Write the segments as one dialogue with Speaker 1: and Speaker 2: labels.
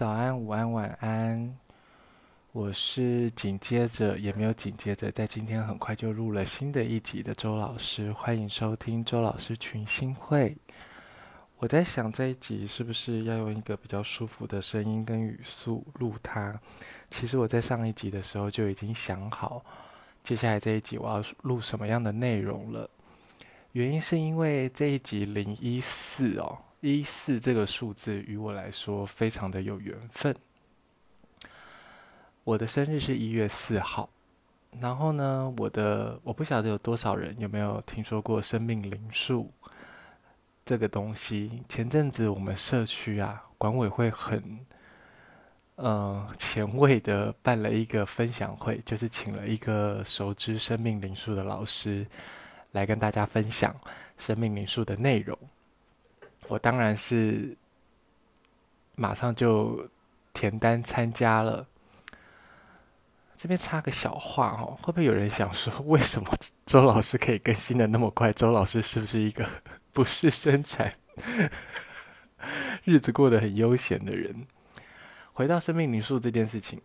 Speaker 1: 早安、午安、晚安。我是紧接着也没有紧接着，在今天很快就录了新的一集的周老师，欢迎收听周老师群星会。我在想这一集是不是要用一个比较舒服的声音跟语速录它？其实我在上一集的时候就已经想好，接下来这一集我要录什么样的内容了。原因是因为这一集零一四哦，一四这个数字与我来说非常的有缘分。我的生日是一月四号，然后呢，我的我不晓得有多少人有没有听说过生命灵数这个东西。前阵子我们社区啊，管委会很呃前卫的办了一个分享会，就是请了一个熟知生命灵数的老师来跟大家分享生命灵数的内容。我当然是马上就填单参加了。这边插个小话哦，会不会有人想说，为什么周老师可以更新的那么快？周老师是不是一个不是生产，日子过得很悠闲的人？回到生命灵数这件事情，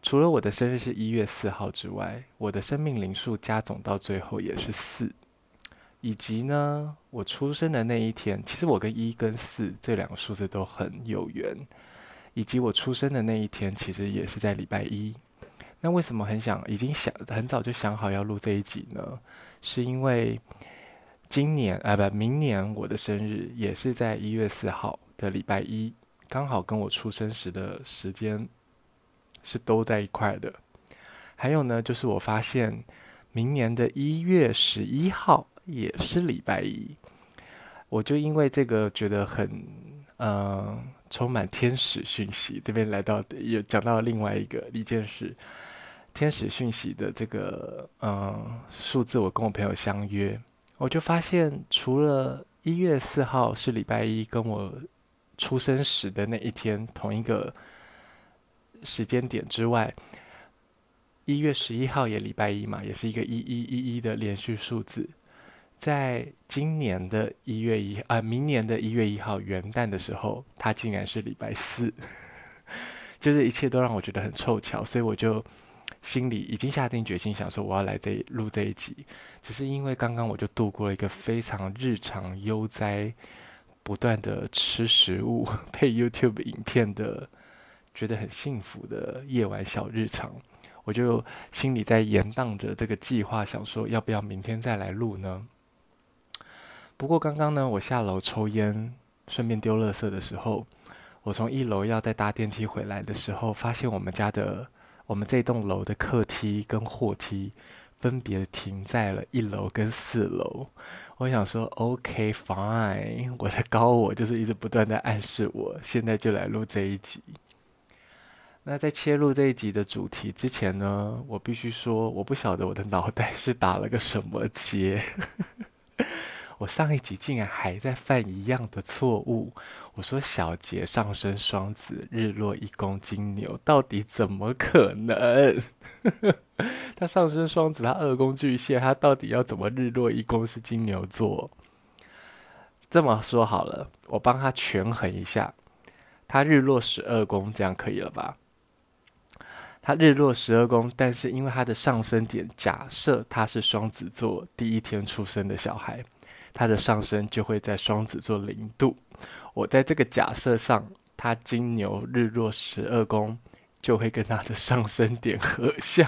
Speaker 1: 除了我的生日是一月四号之外，我的生命灵数加总到最后也是四，以及呢，我出生的那一天，其实我跟一跟四这两个数字都很有缘，以及我出生的那一天，其实也是在礼拜一。那为什么很想，已经想很早就想好要录这一集呢？是因为今年啊，不，明年我的生日也是在一月四号的礼拜一，刚好跟我出生时的时间是都在一块的。还有呢，就是我发现明年的一月十一号也是礼拜一，我就因为这个觉得很嗯、充满天使讯息。这边来到有讲到另外一个一件事。天使讯息的这个嗯数字，我跟我朋友相约，我就发现除了一月四号是礼拜一，跟我出生时的那一天同一个时间点之外，一月十一号也礼拜一嘛，也是一个一一一一的连续数字。在今年的一月一啊，明年的一月一号元旦的时候，它竟然是礼拜四，就是一切都让我觉得很凑巧，所以我就。心里已经下定决心，想说我要来这录这一集，只是因为刚刚我就度过了一个非常日常悠哉、不断的吃食物、配 YouTube 影片的，觉得很幸福的夜晚小日常，我就心里在延宕着这个计划，想说要不要明天再来录呢？不过刚刚呢，我下楼抽烟，顺便丢垃圾的时候，我从一楼要再搭电梯回来的时候，发现我们家的。我们这栋楼的客梯跟货梯分别停在了一楼跟四楼。我想说，OK fine，我的高我就是一直不断的暗示我，现在就来录这一集。那在切入这一集的主题之前呢，我必须说，我不晓得我的脑袋是打了个什么结。我上一集竟然还在犯一样的错误。我说小杰上升双子，日落一宫金牛，到底怎么可能？他上升双子，他二宫巨蟹，他到底要怎么日落一宫是金牛座？这么说好了，我帮他权衡一下，他日落十二宫，这样可以了吧？他日落十二宫，但是因为他的上升点，假设他是双子座第一天出生的小孩。他的上升就会在双子座零度，我在这个假设上，他金牛日落十二宫就会跟他的上升点合相，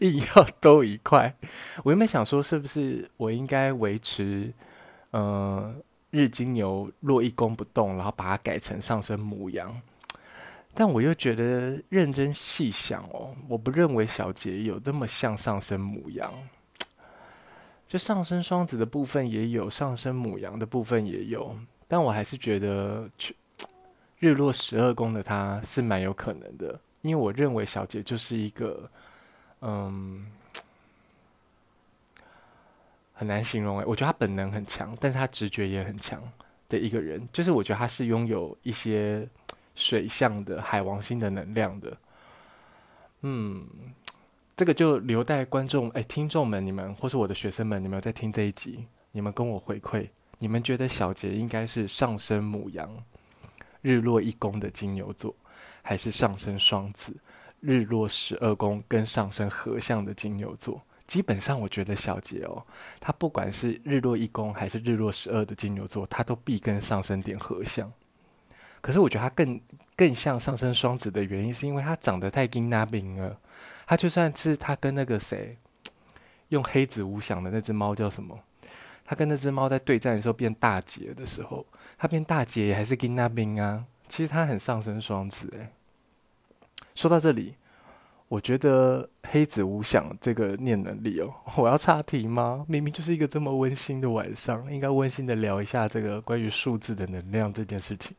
Speaker 1: 硬要兜一块。我原本想说，是不是我应该维持，呃，日金牛落一宫不动，然后把它改成上升母羊？但我又觉得认真细想哦，我不认为小杰有那么像上升母羊。就上升双子的部分也有，上升母羊的部分也有，但我还是觉得去日落十二宫的他是蛮有可能的，因为我认为小杰就是一个，嗯，很难形容诶，我觉得他本能很强，但是他直觉也很强的一个人，就是我觉得他是拥有一些水象的海王星的能量的，嗯。这个就留待观众、哎，听众们，你们或是我的学生们，你们在听这一集，你们跟我回馈，你们觉得小杰应该是上升母羊，日落一宫的金牛座，还是上升双子、日落十二宫跟上升合相的金牛座。基本上，我觉得小杰哦，他不管是日落一宫还是日落十二的金牛座，他都必跟上升点合相。可是我觉得他更更像上升双子的原因，是因为他长得太金那冰了。他就算是他跟那个谁用黑子无想的那只猫叫什么？他跟那只猫在对战的时候变大姐的时候，他变大姐也还是金那冰啊。其实他很上升双子诶。说到这里，我觉得黑子无想这个念能力哦，我要岔题吗？明明就是一个这么温馨的晚上，应该温馨的聊一下这个关于数字的能量这件事情。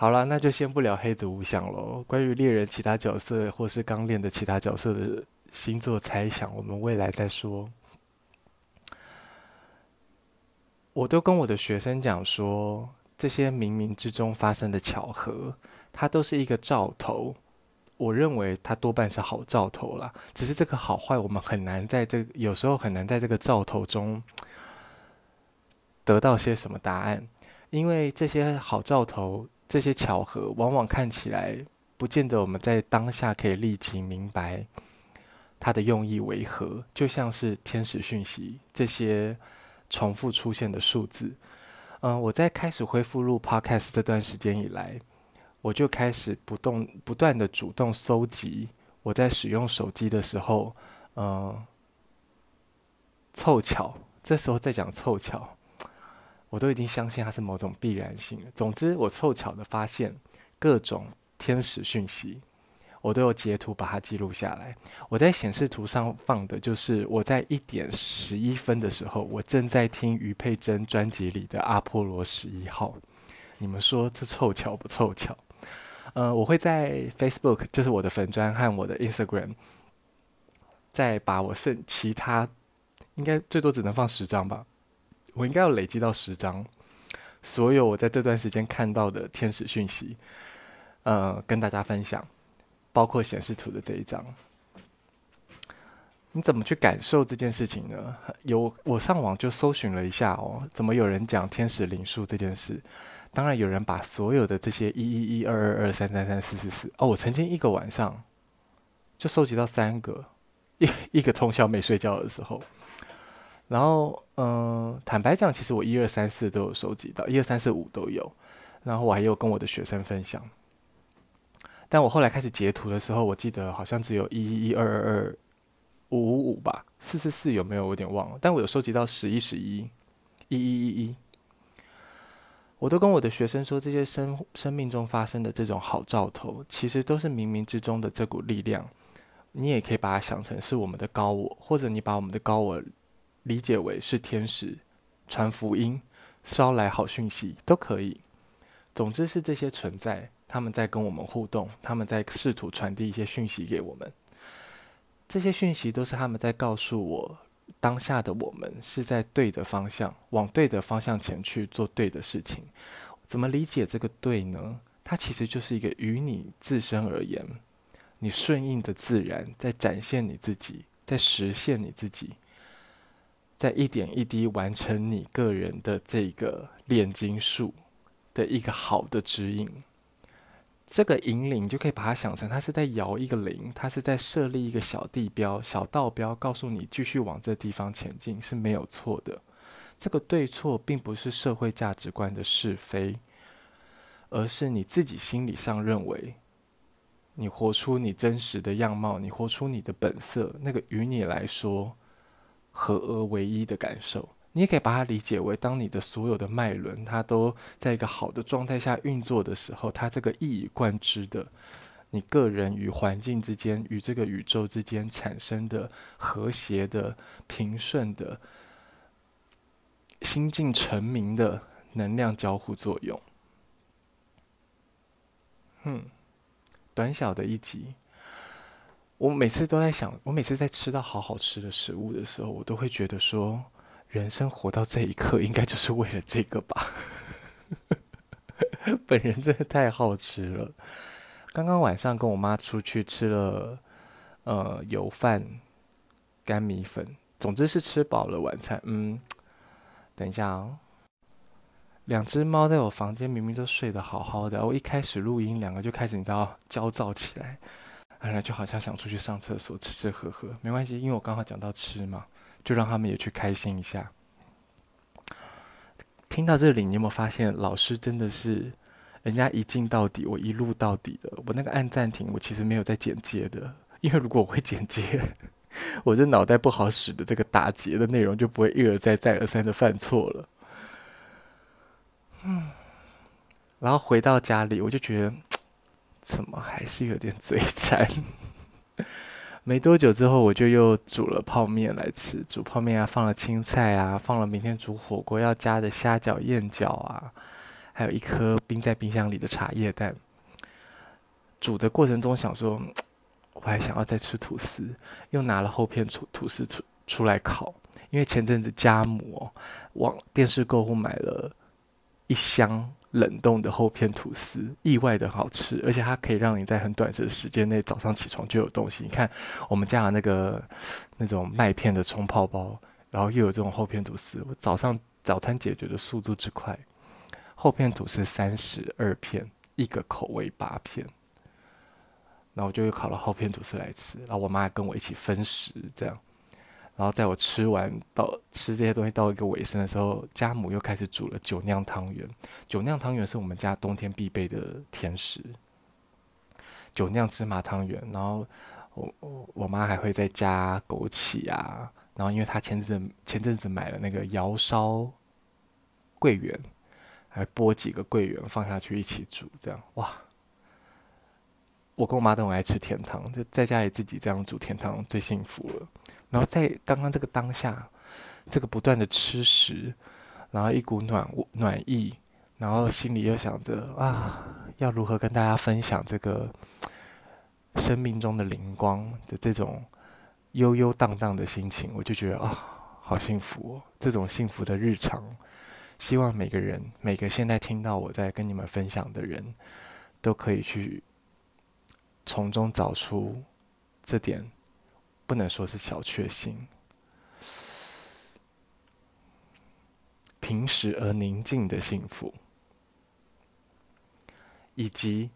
Speaker 1: 好了，那就先不聊黑子无想喽。关于猎人其他角色或是刚练的其他角色的星座猜想，我们未来再说。我都跟我的学生讲说，这些冥冥之中发生的巧合，它都是一个兆头。我认为它多半是好兆头啦，只是这个好坏，我们很难在这，有时候很难在这个兆头中得到些什么答案，因为这些好兆头。这些巧合往往看起来不见得我们在当下可以立即明白它的用意为何，就像是天使讯息这些重复出现的数字。嗯，我在开始恢复录 Podcast 这段时间以来，我就开始不动不断的主动搜集我在使用手机的时候，嗯，凑巧，这时候在讲凑巧。我都已经相信它是某种必然性了。总之，我凑巧的发现各种天使讯息，我都有截图把它记录下来。我在显示图上放的就是我在一点十一分的时候，我正在听余佩真专辑里的《阿波罗十一号》。你们说这凑巧不凑巧？呃，我会在 Facebook，就是我的粉砖和我的 Instagram，再把我剩其他应该最多只能放十张吧。我应该要累积到十张，所有我在这段时间看到的天使讯息，呃，跟大家分享，包括显示图的这一张。你怎么去感受这件事情呢？有我上网就搜寻了一下哦，怎么有人讲天使灵数这件事？当然有人把所有的这些一一一二二二三三三四四四哦，我曾经一个晚上就收集到三个，一 一个通宵没睡觉的时候。然后，嗯、坦白讲，其实我一二三四都有收集到，一二三四五都有。然后我还有跟我的学生分享。但我后来开始截图的时候，我记得好像只有一一一二二二五五五吧，四四四有没有？我有点忘了。但我有收集到十一十一一一一一。我都跟我的学生说，这些生生命中发生的这种好兆头，其实都是冥冥之中的这股力量。你也可以把它想成是我们的高我，或者你把我们的高我。理解为是天使传福音、捎来好讯息都可以。总之是这些存在，他们在跟我们互动，他们在试图传递一些讯息给我们。这些讯息都是他们在告诉我，当下的我们是在对的方向，往对的方向前去做对的事情。怎么理解这个对呢？它其实就是一个于你自身而言，你顺应的自然，在展现你自己，在实现你自己。在一点一滴完成你个人的这个炼金术的一个好的指引，这个引领就可以把它想成，它是在摇一个铃，它是在设立一个小地标、小道标，告诉你继续往这地方前进是没有错的。这个对错并不是社会价值观的是非，而是你自己心理上认为，你活出你真实的样貌，你活出你的本色，那个于你来说。合而为一的感受，你也可以把它理解为，当你的所有的脉轮它都在一个好的状态下运作的时候，它这个一以贯之的，你个人与环境之间、与这个宇宙之间产生的和谐的、平顺的、心境澄明的能量交互作用。嗯，短小的一集。我每次都在想，我每次在吃到好好吃的食物的时候，我都会觉得说，人生活到这一刻，应该就是为了这个吧。本人真的太好吃了。刚刚晚上跟我妈出去吃了，呃，油饭、干米粉，总之是吃饱了晚餐。嗯，等一下哦。两只猫在我房间明明都睡得好好的，我一开始录音，两个就开始你知道焦躁起来，然后就好像想出去上厕所吃吃喝喝，没关系，因为我刚好讲到吃嘛，就让他们也去开心一下。听到这里，你有没有发现老师真的是人家一镜到底，我一录到底的。我那个按暂停，我其实没有在剪接的，因为如果我会剪接，我这脑袋不好使的这个打结的内容就不会一而再再而三的犯错了。嗯，然后回到家里，我就觉得怎么还是有点嘴馋。没多久之后，我就又煮了泡面来吃。煮泡面啊，放了青菜啊，放了明天煮火锅要加的虾饺、燕饺啊，还有一颗冰在冰箱里的茶叶蛋。煮的过程中想说，我还想要再吃吐司，又拿了厚片吐吐司出出来烤。因为前阵子家母往电视购物买了。一箱冷冻的厚片吐司，意外的好吃，而且它可以让你在很短的时间内早上起床就有东西。你看我们家的那个那种麦片的冲泡包，然后又有这种厚片吐司，我早上早餐解决的速度之快。厚片吐司三十二片，一个口味八片，然后我就又烤了厚片吐司来吃，然后我妈跟我一起分食，这样。然后在我吃完到吃这些东西到一个尾声的时候，家母又开始煮了酒酿汤圆。酒酿汤圆是我们家冬天必备的甜食。酒酿芝麻汤圆，然后我我妈还会再加枸杞啊，然后因为她前阵前阵子买了那个窑烧桂圆，还剥几个桂圆放下去一起煮，这样哇！我跟我妈都很爱吃甜汤，就在家里自己这样煮甜汤最幸福了。然后在刚刚这个当下，这个不断的吃食，然后一股暖暖意，然后心里又想着啊，要如何跟大家分享这个生命中的灵光的这种悠悠荡荡的心情，我就觉得啊，好幸福哦！这种幸福的日常，希望每个人，每个现在听到我在跟你们分享的人，都可以去从中找出这点。不能说是小确幸，平实而宁静的幸福，以及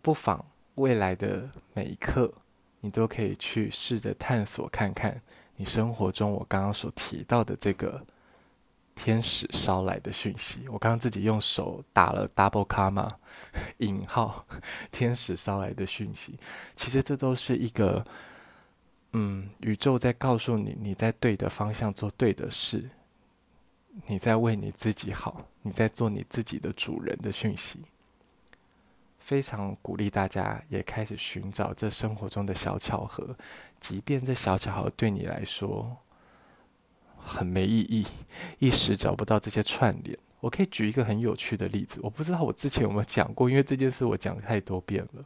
Speaker 1: 不妨未来的每一刻，你都可以去试着探索看看，你生活中我刚刚所提到的这个天使捎来的讯息。我刚刚自己用手打了 double comma 引号，天使捎来的讯息，其实这都是一个。嗯，宇宙在告诉你，你在对的方向做对的事，你在为你自己好，你在做你自己的主人的讯息。非常鼓励大家也开始寻找这生活中的小巧合，即便这小巧合对你来说很没意义，一时找不到这些串联。我可以举一个很有趣的例子，我不知道我之前有没有讲过，因为这件事我讲太多遍了。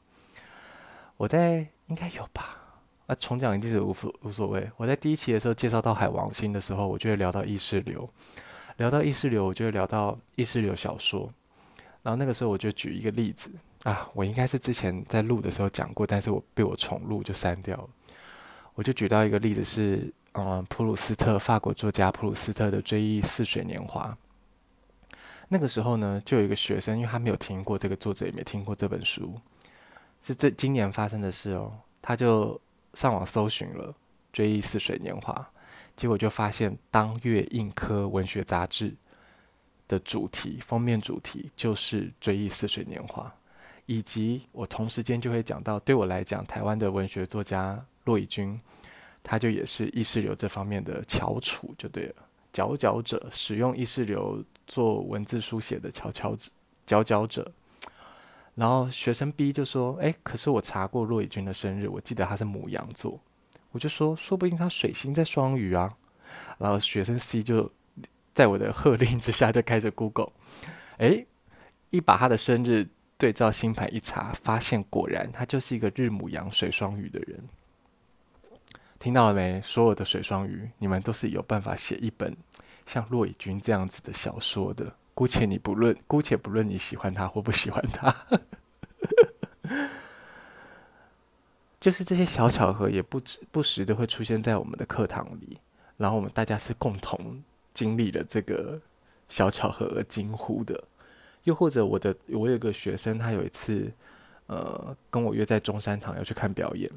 Speaker 1: 我在应该有吧。啊，重讲一次无所无所谓。我在第一期的时候介绍到海王星的时候，我就会聊到意识流，聊到意识流，我就会聊到意识流小说。然后那个时候我就举一个例子啊，我应该是之前在录的时候讲过，但是我被我重录就删掉了。我就举到一个例子是，嗯，普鲁斯特，法国作家普鲁斯特的《追忆似水年华》。那个时候呢，就有一个学生，因为他没有听过这个作者，也没听过这本书，是这今年发生的事哦，他就。上网搜寻了《追忆似水年华》，结果就发现当月硬科文学杂志的主题封面主题就是《追忆似水年华》，以及我同时间就会讲到，对我来讲，台湾的文学作家骆以军，他就也是意识流这方面的翘楚，就对了，佼佼者，使用意识流做文字书写的佼佼者，佼佼者。然后学生 B 就说：“哎，可是我查过骆以军的生日，我记得他是母羊座。”我就说：“说不定他水星在双鱼啊。”然后学生 C 就在我的喝令之下就开始 Google，哎，一把他的生日对照星盘一查，发现果然他就是一个日母羊水双鱼的人。听到了没？所有的水双鱼，你们都是有办法写一本像骆以军这样子的小说的。姑且你不论，姑且不论你喜欢他或不喜欢他，就是这些小巧合也不止不时的会出现在我们的课堂里，然后我们大家是共同经历了这个小巧合而惊呼的。又或者我的我有个学生，他有一次呃跟我约在中山堂要去看表演，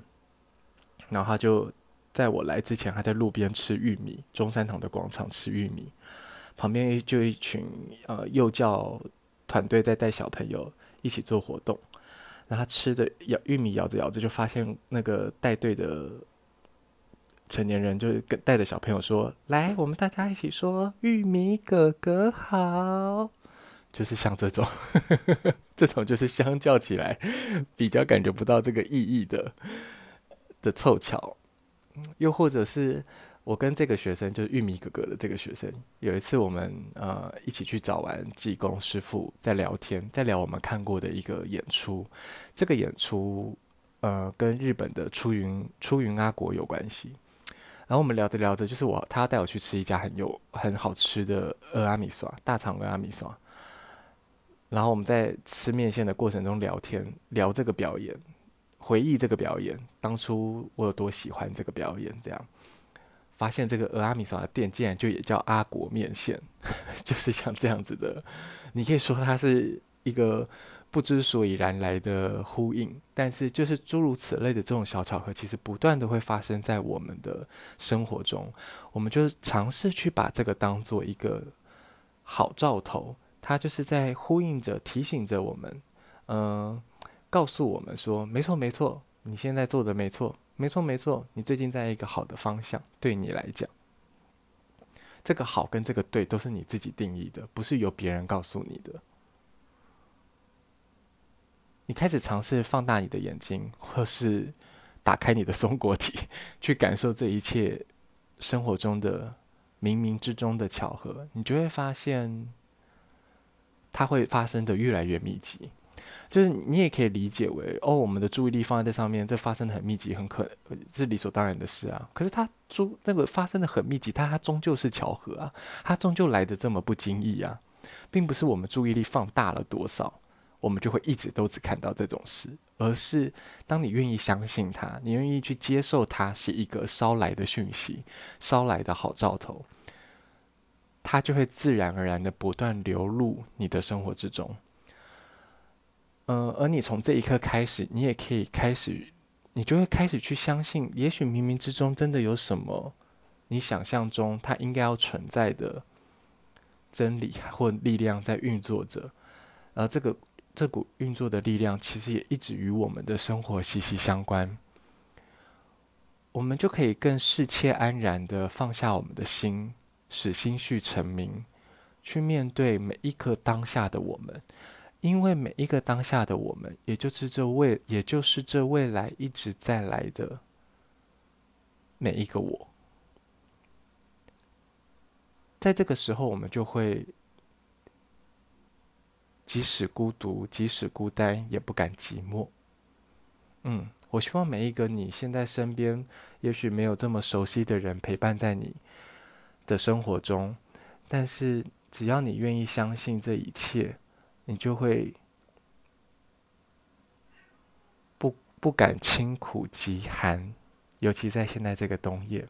Speaker 1: 然后他就在我来之前，他在路边吃玉米，中山堂的广场吃玉米，旁边就一群呃幼教团队在带小朋友一起做活动。然后吃着咬玉米，咬着咬着就发现那个带队的成年人就是跟带着小朋友说：“来，我们大家一起说‘玉米哥哥好’，就是像这种，这 种就是相较起来比较感觉不到这个意义的的凑巧，又或者是。”我跟这个学生就是玉米哥哥的这个学生，有一次我们呃一起去找完济公师傅，在聊天，在聊我们看过的一个演出。这个演出呃跟日本的出云出云阿国有关系。然后我们聊着聊着，就是我他带我去吃一家很有很好吃的蚵仔米线，大肠蚵仔米线。然后我们在吃面线的过程中聊天，聊这个表演，回忆这个表演，当初我有多喜欢这个表演，这样。发现这个蚵仔米索的店竟然就也叫阿国面线，就是像这样子的。你可以说它是一个不知所以然来的呼应，但是就是诸如此类的这种小巧合，其实不断的会发生在我们的生活中。我们就尝试去把这个当做一个好兆头，它就是在呼应着、提醒着我们，嗯、告诉我们说，没错没错，你现在做的没错。没错，没错，你最近在一个好的方向，对你来讲，这个好跟这个对都是你自己定义的，不是由别人告诉你的。你开始尝试放大你的眼睛，或是打开你的松果体，去感受这一切生活中的冥冥之中的巧合，你就会发现，它会发生的越来越密集。就是你也可以理解为哦，我们的注意力放在这上面，这发生的很密集，很可是理所当然的事啊。可是它注那个发生的很密集，它它终究是巧合啊，它终究来的这么不经意啊，并不是我们注意力放大了多少，我们就会一直都只看到这种事，而是当你愿意相信它，你愿意去接受它是一个捎来的讯息，捎来的好兆头，它就会自然而然的不断流入你的生活之中。嗯、而你从这一刻开始，你也可以开始，你就会开始去相信，也许冥冥之中真的有什么你想象中它应该要存在的真理或力量在运作着，而这个这股运作的力量，其实也一直与我们的生活息息相关。我们就可以更世切安然的放下我们的心，使心绪澄明，去面对每一刻当下的我们。因为每一个当下的我们，也就是这未，也就是这未来一直在来的每一个我，在这个时候，我们就会即使孤独，即使孤单，也不敢寂寞。嗯，我希望每一个你现在身边，也许没有这么熟悉的人陪伴在你的生活中，但是只要你愿意相信这一切。你就会不不敢轻苦极寒，尤其在现在这个冬夜，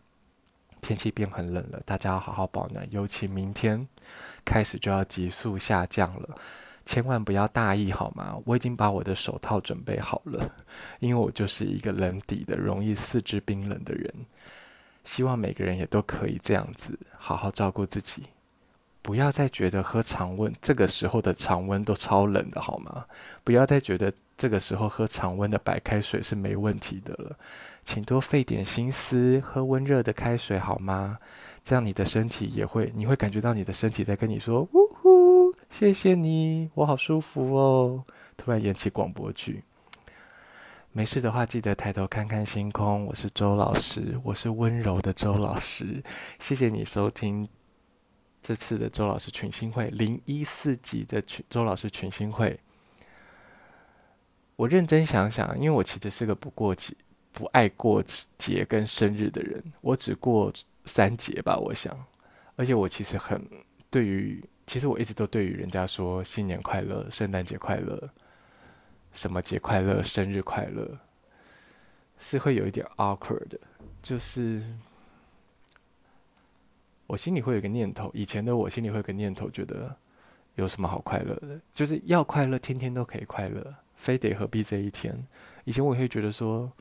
Speaker 1: 天气变很冷了，大家要好好保暖。尤其明天开始就要急速下降了，千万不要大意好吗？我已经把我的手套准备好了，因为我就是一个冷底的、容易四肢冰冷的人。希望每个人也都可以这样子好好照顾自己。不要再觉得喝常温，这个时候的常温都超冷的好吗？不要再觉得这个时候喝常温的白开水是没问题的了，请多费点心思，喝温热的开水好吗？这样你的身体也会，你会感觉到你的身体在跟你说：“呜呼，谢谢你，我好舒服哦。”突然演起广播剧。没事的话，记得抬头看看星空。我是周老师，我是温柔的周老师。谢谢你收听。这次的周老师群星会零一四集的群周老师群星会，我认真想想，因为我其实是个不过节、不爱过节跟生日的人，我只过三节吧，我想。而且我其实很对于，其实我一直都对于人家说新年快乐、圣诞节快乐、什么节快乐、生日快乐，是会有一点 awkward 的，就是。我心里会有个念头，以前的我心里会有个念头，觉得有什么好快乐的？就是要快乐，天天都可以快乐，非得何必这一天？以前我也会觉得说，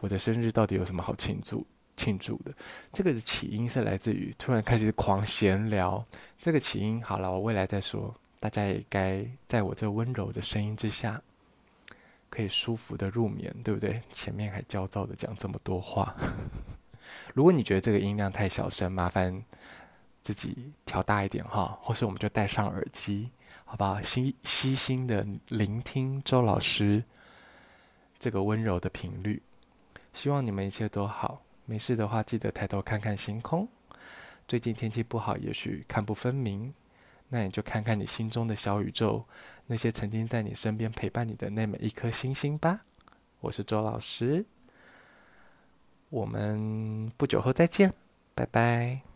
Speaker 1: 我的生日到底有什么好庆祝庆祝的？这个起因是来自于突然开始狂闲聊。这个起因好了，我未来再说。大家也该在我这温柔的声音之下，可以舒服的入眠，对不对？前面还焦躁的讲这么多话。如果你觉得这个音量太小声，麻烦自己调大一点哈，或是我们就戴上耳机，好不好？心悉心的聆听周老师这个温柔的频率。希望你们一切都好，没事的话记得抬头看看星空。最近天气不好，也许看不分明，那你就看看你心中的小宇宙，那些曾经在你身边陪伴你的那每一颗星星吧。我是周老师。我们不久后再见，拜拜。